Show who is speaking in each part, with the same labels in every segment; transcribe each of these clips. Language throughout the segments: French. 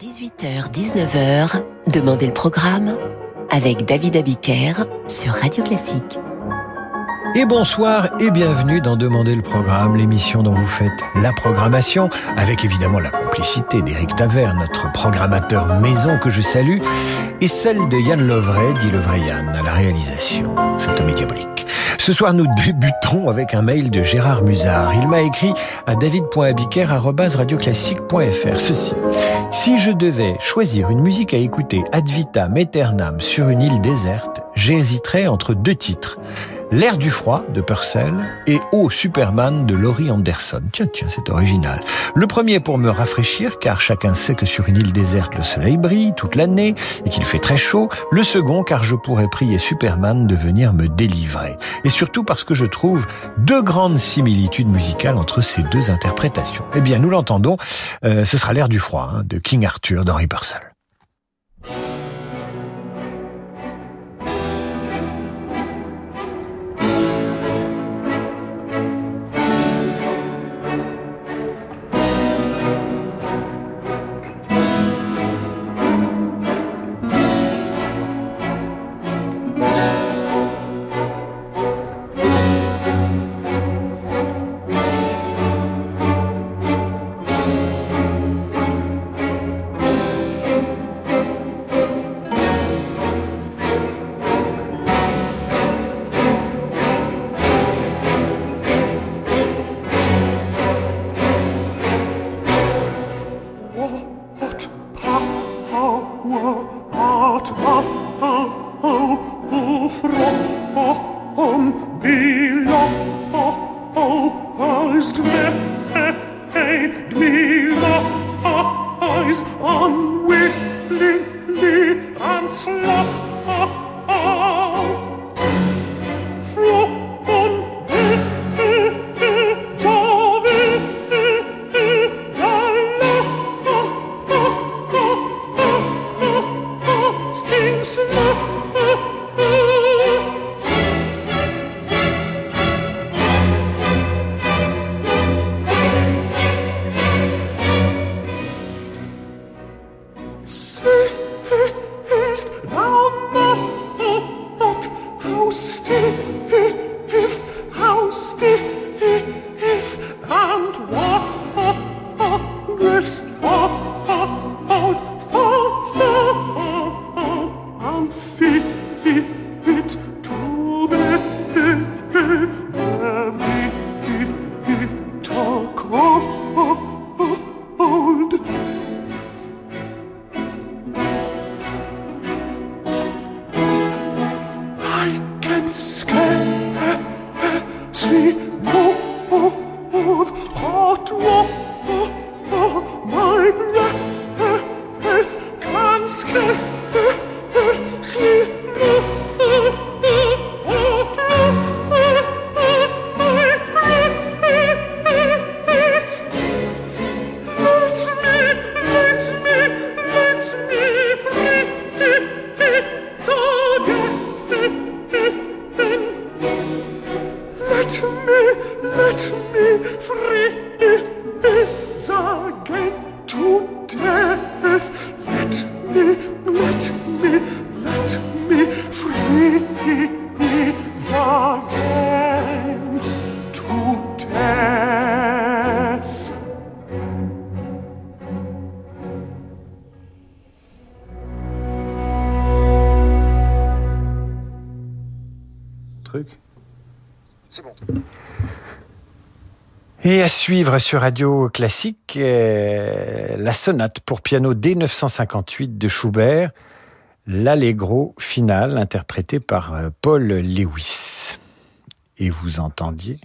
Speaker 1: 18h-19h, Demandez le programme avec David Abiker sur Radio Classique.
Speaker 2: Et bonsoir et bienvenue dans Demander le programme, l'émission dont vous faites la programmation, avec évidemment la complicité d'Éric Taver, notre programmateur maison que je salue, et celle de Yann Lovray, dit Lovray Yann, à la réalisation. C'est un diabolique. Ce soir, nous débutons avec un mail de Gérard Musard. Il m'a écrit à david.abiker.radioclassique.fr ceci. Si je devais choisir une musique à écouter ad vitam aeternam sur une île déserte, j'hésiterais entre deux titres. L'air du froid de Purcell et Oh Superman de Laurie Anderson. Tiens, tiens, c'est original. Le premier pour me rafraîchir, car chacun sait que sur une île déserte, le soleil brille toute l'année et qu'il fait très chaud. Le second, car je pourrais prier Superman de venir me délivrer. Et surtout parce que je trouve deux grandes similitudes musicales entre ces deux interprétations. Eh bien, nous l'entendons, euh, ce sera l'air du froid hein, de King Arthur d'Henri Purcell. power. À suivre sur Radio Classique, euh, la sonate pour piano D958 de Schubert, l'allegro final interprété par euh, Paul Lewis. Et vous entendiez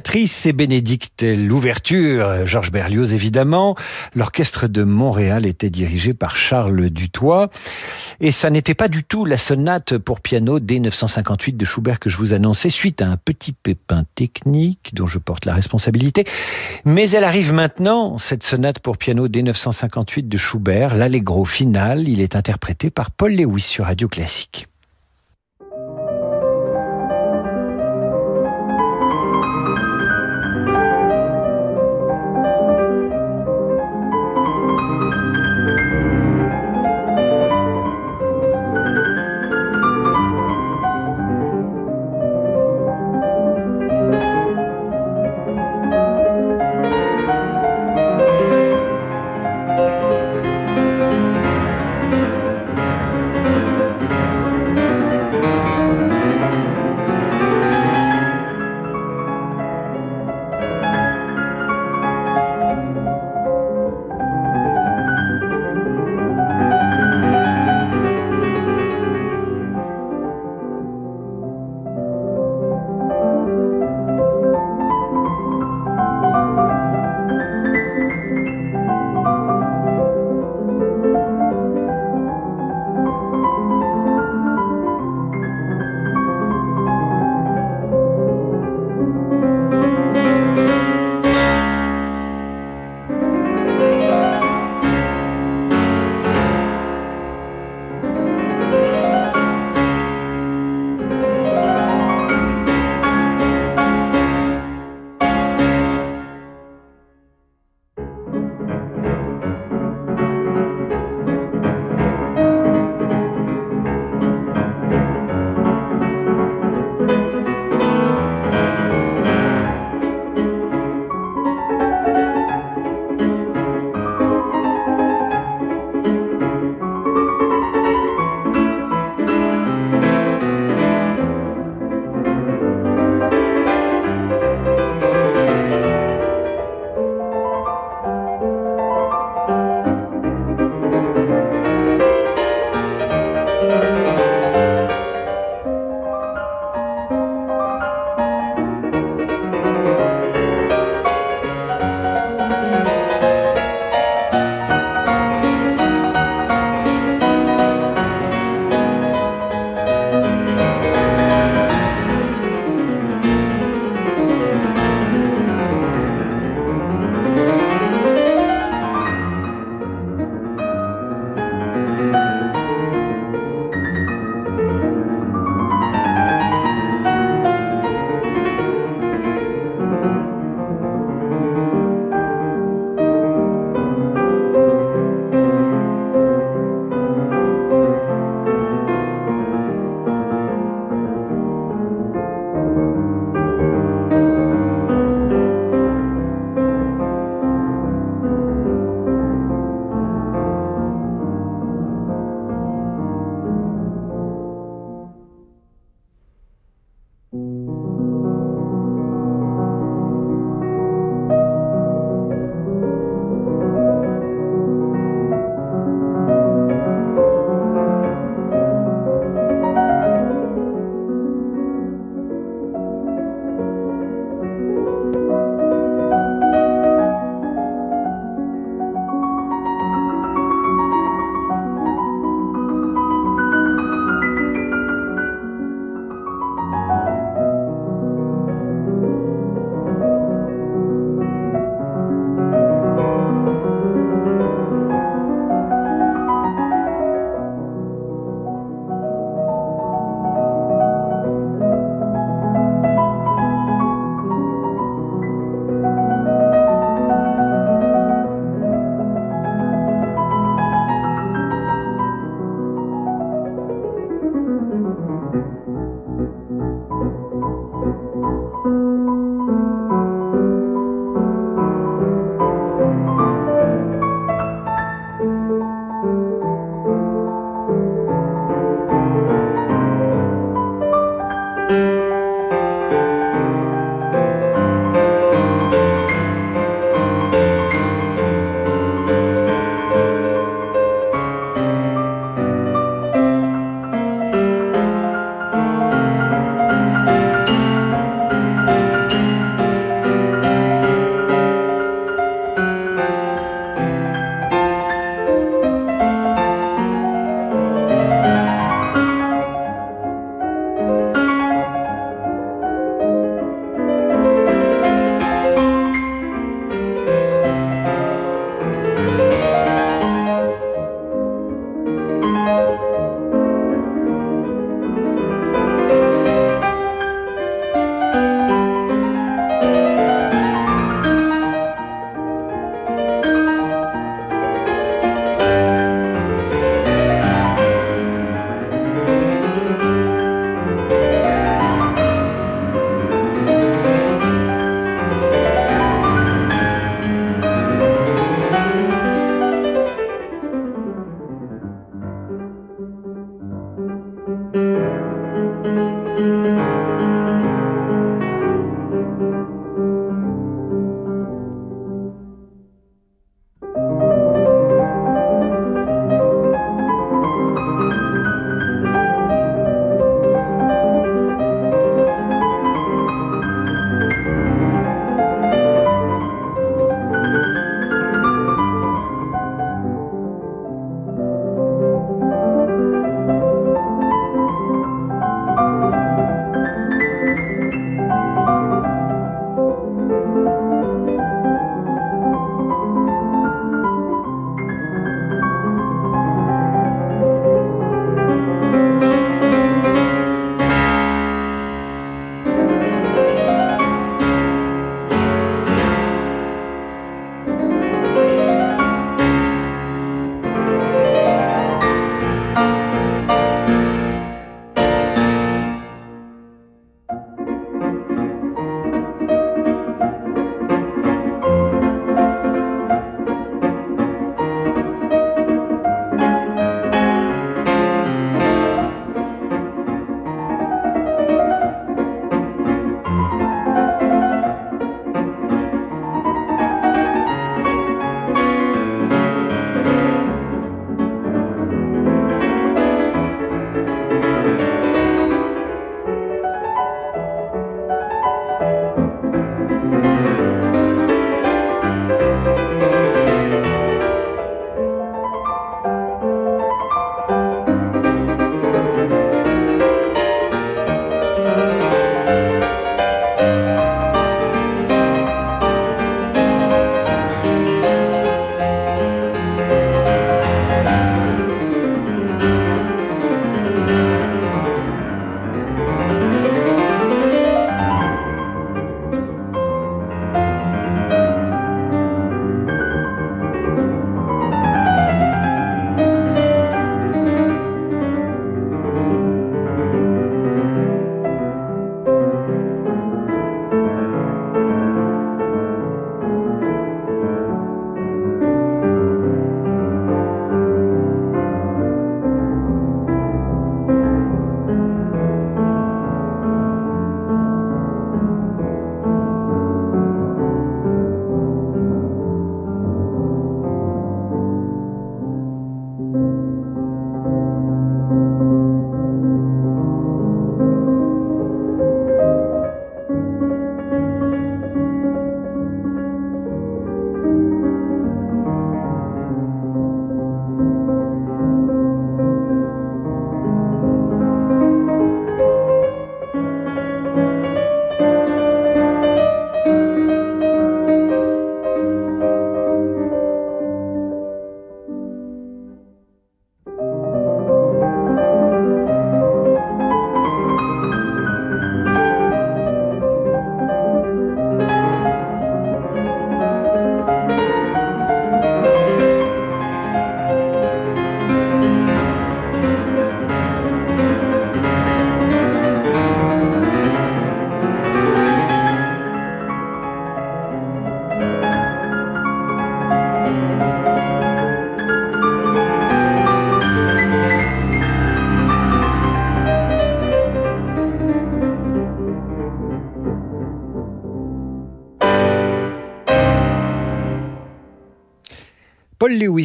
Speaker 3: Béatrice et Bénédicte, l'ouverture, Georges Berlioz évidemment. L'orchestre de Montréal était dirigé par Charles Dutoit. Et ça n'était pas du tout la sonate pour piano d 958 de Schubert que je vous annonçais suite à un petit pépin technique dont je porte la responsabilité. Mais elle arrive maintenant, cette sonate pour piano d 958 de Schubert, l'allegro final. Il est interprété par Paul Lewis sur Radio Classique.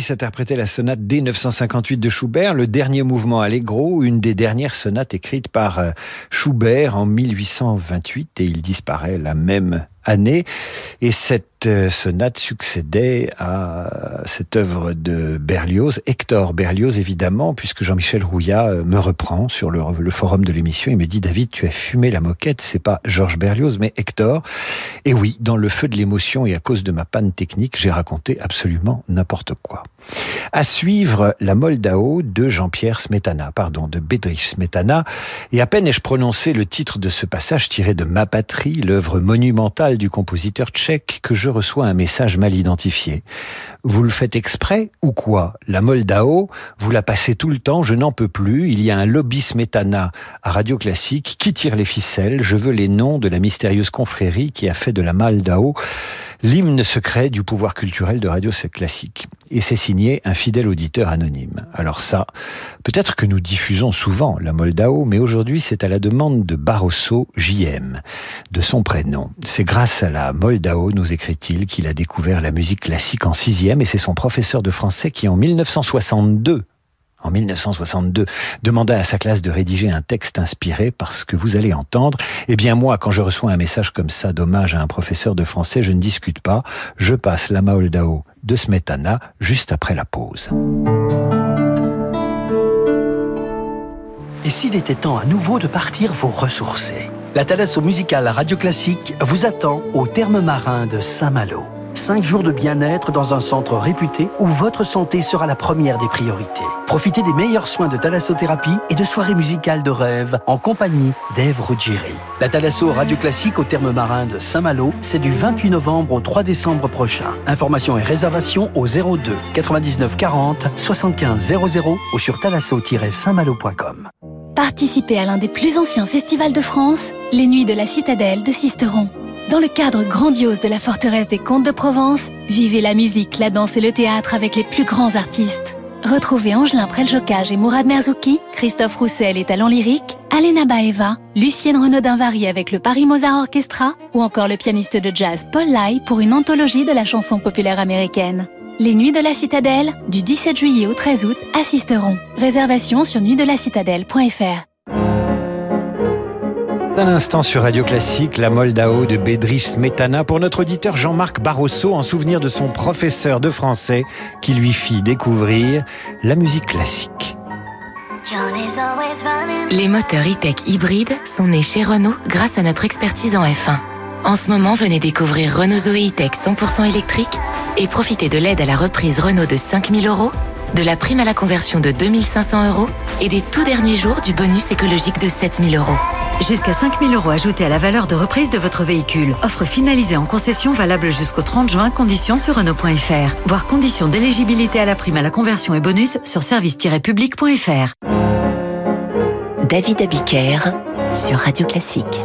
Speaker 3: Lewis interprétait la sonate D958 de Schubert, le dernier mouvement allegro, une des dernières sonates écrites par euh, Schubert en 1828 et il disparaît la même année. Et cette euh, sonate succédait à cette œuvre de Berlioz, Hector Berlioz évidemment, puisque Jean-Michel Rouillat euh, me reprend sur le, forum de l'émission. Il me dit David, tu as fumé la moquette, c'est pas Georges Berlioz, mais Hector. Et oui, dans le feu de l'émotion et à cause de ma panne technique, j'ai raconté absolument n'importe quoi. À suivre la Moldao de Jean-Pierre Smetana, pardon, de Bedrich Smetana. Et à peine ai-je prononcé le titre de ce passage tiré de Ma patrie, l'œuvre monumentale du compositeur tchèque, que je reçois un message mal identifié. Vous le faites exprès ou quoi? La Moldao, vous la passez tout le temps, je n'en peux plus. Il y a un lobby Smetana à Radio Classique qui tire les ficelles. Je veux les noms de la mystérieuse confrérie qui a fait de la Moldao l'hymne secret du pouvoir culturel de Radio Classique. Et c'est signé un fidèle auditeur anonyme. Alors ça, peut-être que nous diffusons souvent la Moldao, mais aujourd'hui c'est à la demande de Barroso JM, de son prénom. C'est grâce à la Moldao, nous écrit-il, qu'il a découvert la musique classique en sixième, et c'est son professeur de français qui en 1962 en 1962, demanda à sa classe de rédiger un texte inspiré par ce que vous allez entendre. Eh bien moi, quand je reçois un message comme ça dommage à un professeur de français, je ne discute pas, je passe la Maoldao de Smetana juste après la pause.
Speaker 4: Et s'il était temps à nouveau de partir vous ressourcer? La Thalasso musicale Radio Classique vous attend au terme marin de Saint-Malo. Cinq jours de bien-être dans un centre réputé où votre santé sera la première des priorités. Profitez des meilleurs soins de thalassothérapie et de soirées musicales de rêve en compagnie d'Ève Ruggieri. La Thalasso Radio Classique au terme marin de Saint-Malo, c'est du 28 novembre au 3 décembre prochain. Informations et réservations au 02 99 40 75 00 ou sur thalasso-saintmalo.com.
Speaker 5: Participez à l'un des plus anciens festivals de France, les Nuits de la Citadelle de Sisteron. Dans le cadre grandiose de la forteresse des Contes de Provence, vivez la musique, la danse et le théâtre avec les plus grands artistes. Retrouvez Angelin Preljocage et Mourad Merzouki, Christophe Roussel et Talent Lyrique, Alena Baeva, Lucienne Renaudin-Vary avec le Paris Mozart Orchestra ou encore le pianiste de jazz Paul Lai pour une anthologie de la chanson populaire américaine. Les Nuits de la Citadelle, du 17 juillet au 13 août, assisteront. Réservation sur nuitdelacitadelle.fr.
Speaker 3: Un instant sur Radio Classique, la Moldao de Bedrich Smetana pour notre auditeur Jean-Marc Barroso en souvenir de son professeur de français qui lui fit découvrir la musique classique.
Speaker 1: Les moteurs e-tech hybrides sont nés chez Renault grâce à notre expertise en F1. En ce moment, venez découvrir Renault Zoé e-tech 100% électrique et profitez de l'aide à la reprise Renault de 5000 euros, de la prime à la conversion de 2500 euros et des tout derniers jours du bonus écologique de 7000 euros.
Speaker 6: Jusqu'à 5000 euros ajoutés à la valeur de reprise de votre véhicule. Offre finalisée en concession valable jusqu'au 30 juin. Conditions sur Renault.fr. Voir conditions d'éligibilité à la prime à la conversion et bonus sur service-public.fr.
Speaker 1: David Abiker sur Radio Classique.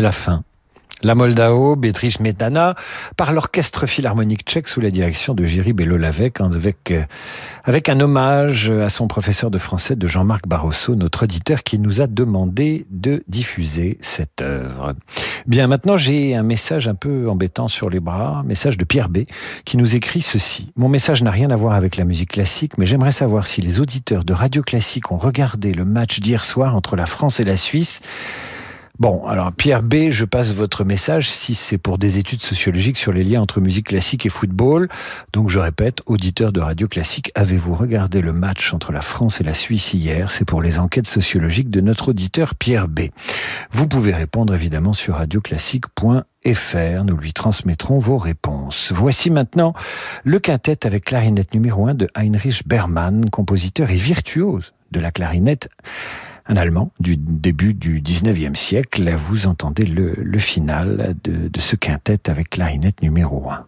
Speaker 3: La fin. La Moldao, Beatrice Metana, par l'orchestre philharmonique tchèque sous la direction de Jiří Belolavec, avec, euh, avec un hommage à son professeur de français de Jean-Marc Barroso, notre auditeur qui nous a demandé de diffuser cette œuvre. Bien, maintenant j'ai un message un peu embêtant sur les bras, message de Pierre B, qui nous écrit ceci. Mon message n'a rien à voir avec la musique classique, mais j'aimerais savoir si les auditeurs de Radio Classique ont regardé le match d'hier soir entre la France et la Suisse. Bon, alors Pierre B, je passe votre message si c'est pour des études sociologiques sur les liens entre musique classique et football. Donc je répète, auditeur de Radio Classique, avez-vous regardé le match entre la France et la Suisse hier? C'est pour les enquêtes sociologiques de notre auditeur Pierre B. Vous pouvez répondre évidemment sur radioclassique.fr. Nous lui transmettrons vos réponses. Voici maintenant le quintet avec clarinette numéro 1 de Heinrich Bermann, compositeur et virtuose de la clarinette un Allemand du début du 19e siècle. Vous entendez le, final de, de ce quintet avec clarinette numéro 1.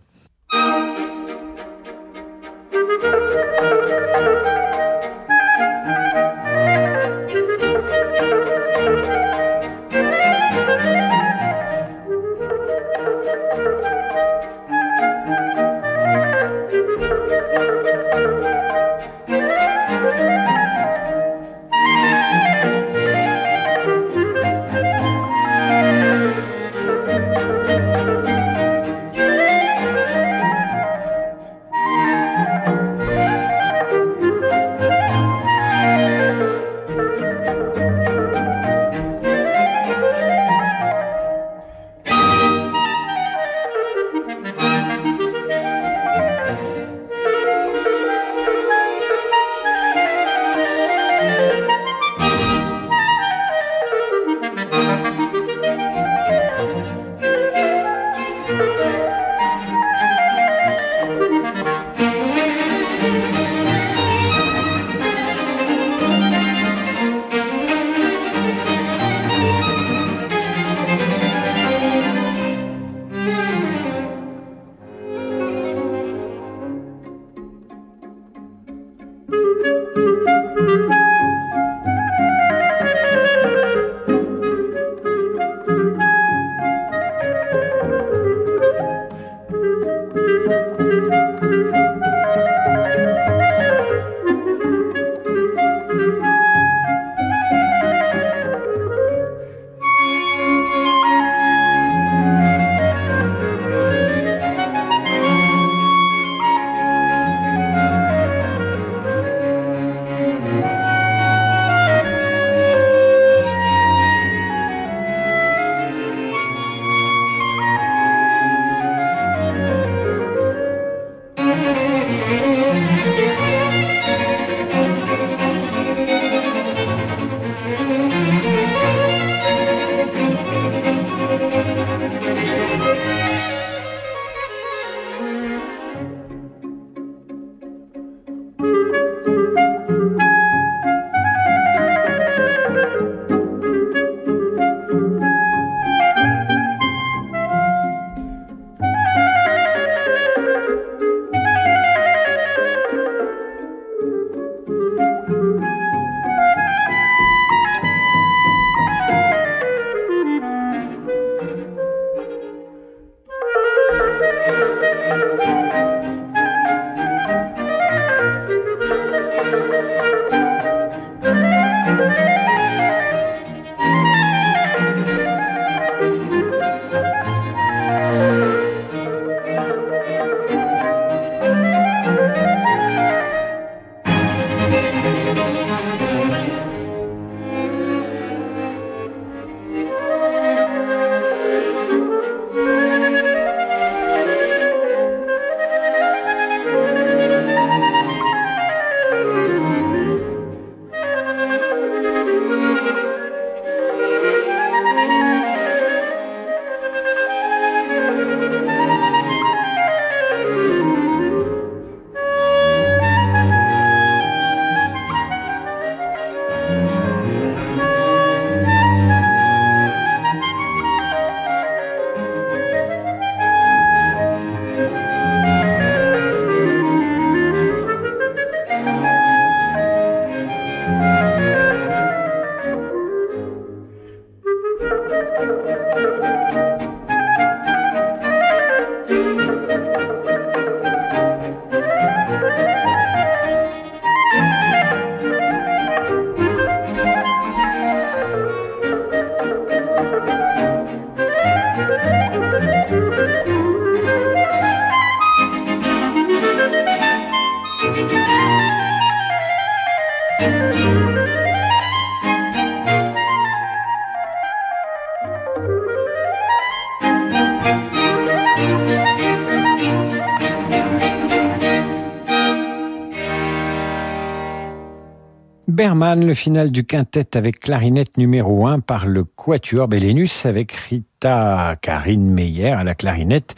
Speaker 3: Berman, le final du quintet avec clarinette numéro 1 par le Quatuor Bellénus avec Rita Karine Meyer à la clarinette.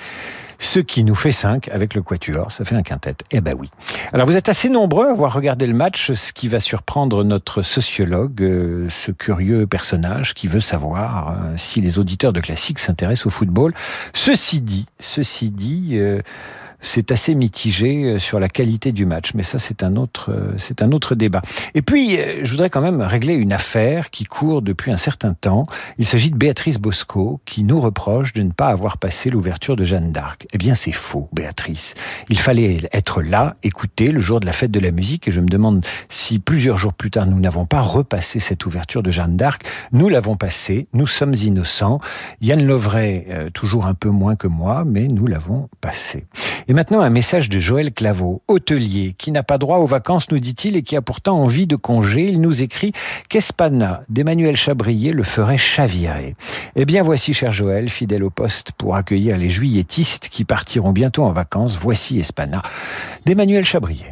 Speaker 3: Ce qui nous fait 5 avec le Quatuor, ça fait un quintet. Eh ben oui. Alors vous êtes assez nombreux à avoir regardé le match, ce qui va surprendre notre sociologue, euh, ce curieux personnage qui veut savoir euh, si les auditeurs de classique s'intéressent au football. Ceci dit, ceci dit, euh, c'est assez mitigé euh, sur la qualité du match, mais ça c'est un autre euh, c'est un autre débat. Et puis euh, je voudrais quand même régler une affaire qui court depuis un certain temps. Il s'agit de Béatrice Bosco qui nous reproche de ne pas avoir passé l'ouverture de Jeanne d'Arc. Eh bien c'est faux, Béatrice. Il fallait être là, écouter le jour de la fête de la musique et je me demande si plusieurs jours plus tard nous n'avons pas repassé cette ouverture de Jeanne d'Arc. Nous l'avons passée, nous sommes innocents. Yann Lovray toujours un peu moins que moi, mais nous l'avons passée. Maintenant, un message de Joël Claveau, hôtelier, qui n'a pas droit aux vacances, nous dit-il, et qui a pourtant envie de congé. Il nous écrit qu'Espana d'Emmanuel Chabrier le ferait chavirer. Eh bien, voici, cher Joël, fidèle au poste pour accueillir les juilletistes qui partiront bientôt en vacances. Voici Espana d'Emmanuel Chabrier.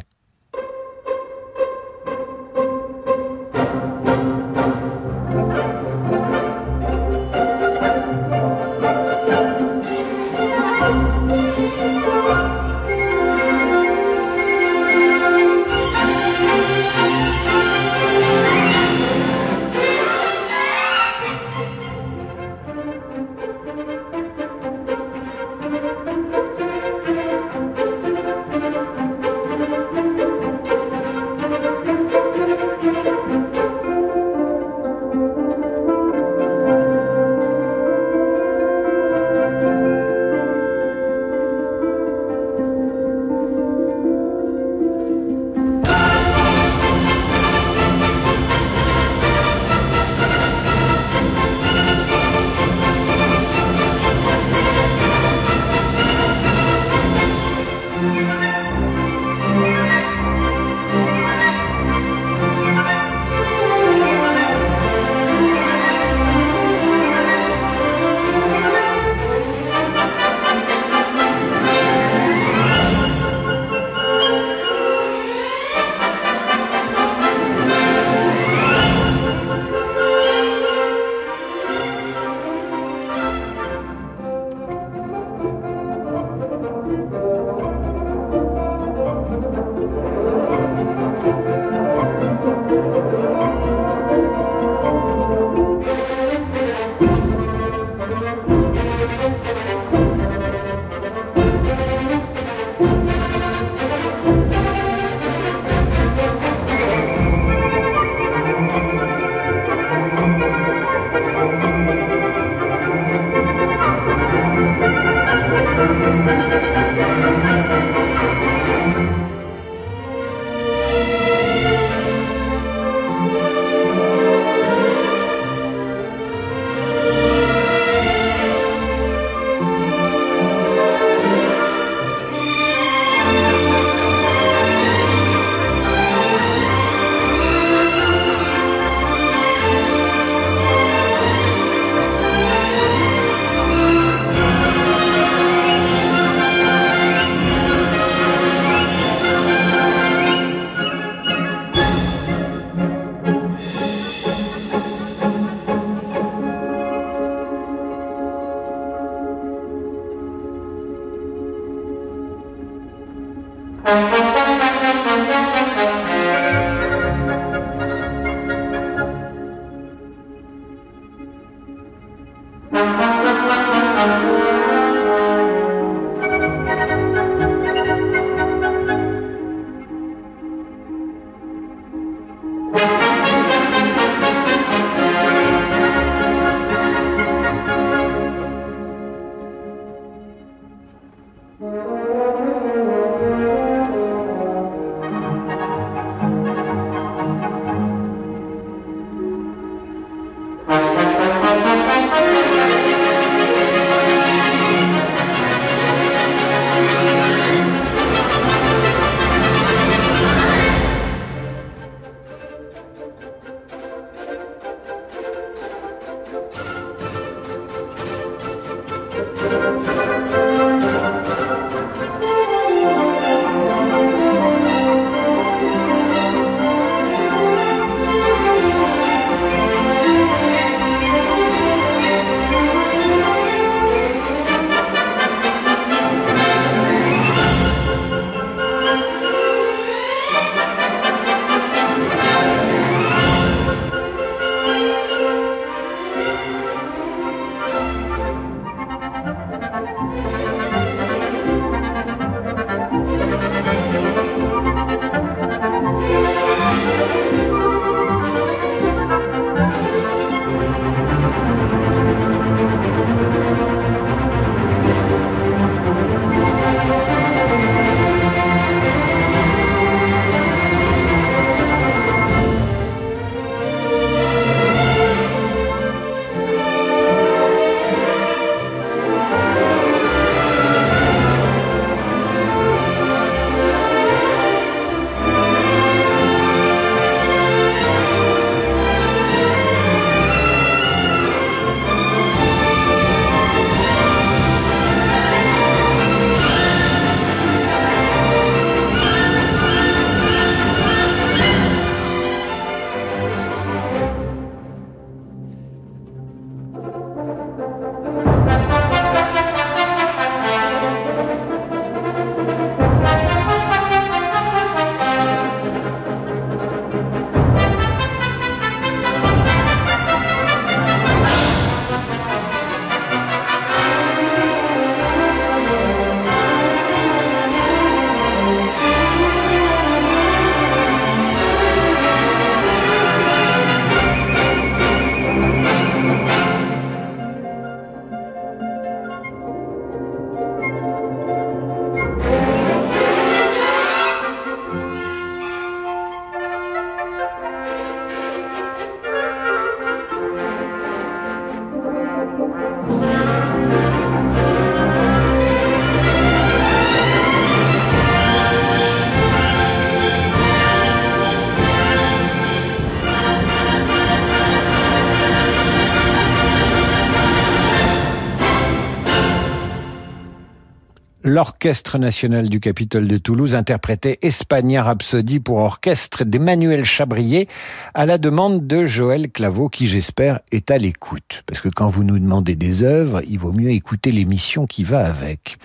Speaker 3: L'Orchestre national du Capitole de Toulouse interprétait Espagna Rhapsody pour orchestre d'Emmanuel Chabrier à la demande de Joël Claveau qui j'espère est à l'écoute. Parce que quand vous nous demandez des œuvres, il vaut mieux écouter l'émission qui va avec.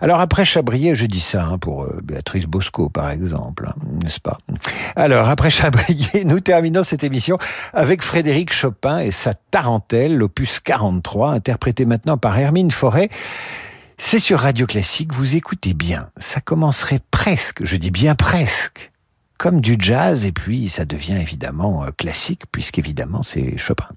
Speaker 3: Alors après Chabrier, je dis ça hein, pour euh, Béatrice Bosco par exemple, hein, n'est-ce pas? Alors après Chabrier, nous terminons cette émission avec Frédéric Chopin et sa Tarentelle, l'opus 43, interprété maintenant par Hermine Forêt. C'est sur Radio Classique, vous écoutez bien. Ça commencerait presque, je dis bien presque, comme du jazz, et puis ça devient évidemment euh, classique, puisqu'évidemment c'est Chopin.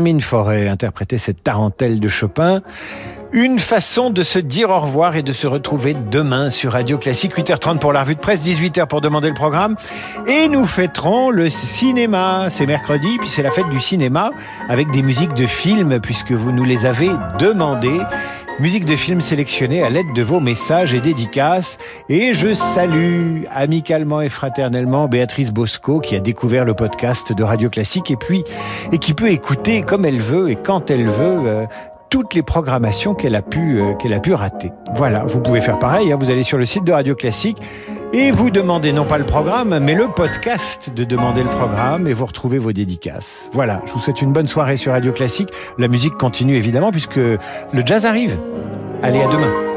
Speaker 3: Hermine Forêt interprétait cette tarentelle de Chopin. Une façon de se dire au revoir et de se retrouver demain sur Radio Classique, 8h30 pour la revue de presse, 18h pour demander le programme. Et nous fêterons le cinéma. C'est mercredi, puis c'est la fête du cinéma avec des musiques de films puisque vous nous les avez demandées. Musique de film sélectionnée à l'aide de vos messages et dédicaces. Et je salue amicalement et fraternellement Béatrice Bosco qui a découvert le podcast de Radio Classique et puis et qui peut écouter comme elle veut et quand elle veut euh, toutes les programmations qu'elle a pu euh, qu'elle a pu rater. Voilà, vous pouvez faire pareil. Hein, vous allez sur le site de Radio Classique et vous demandez non pas le programme, mais le podcast de demander le programme et vous retrouvez vos dédicaces. Voilà, je vous souhaite une bonne soirée sur Radio Classique. La musique continue évidemment puisque le jazz arrive. Allez, à demain.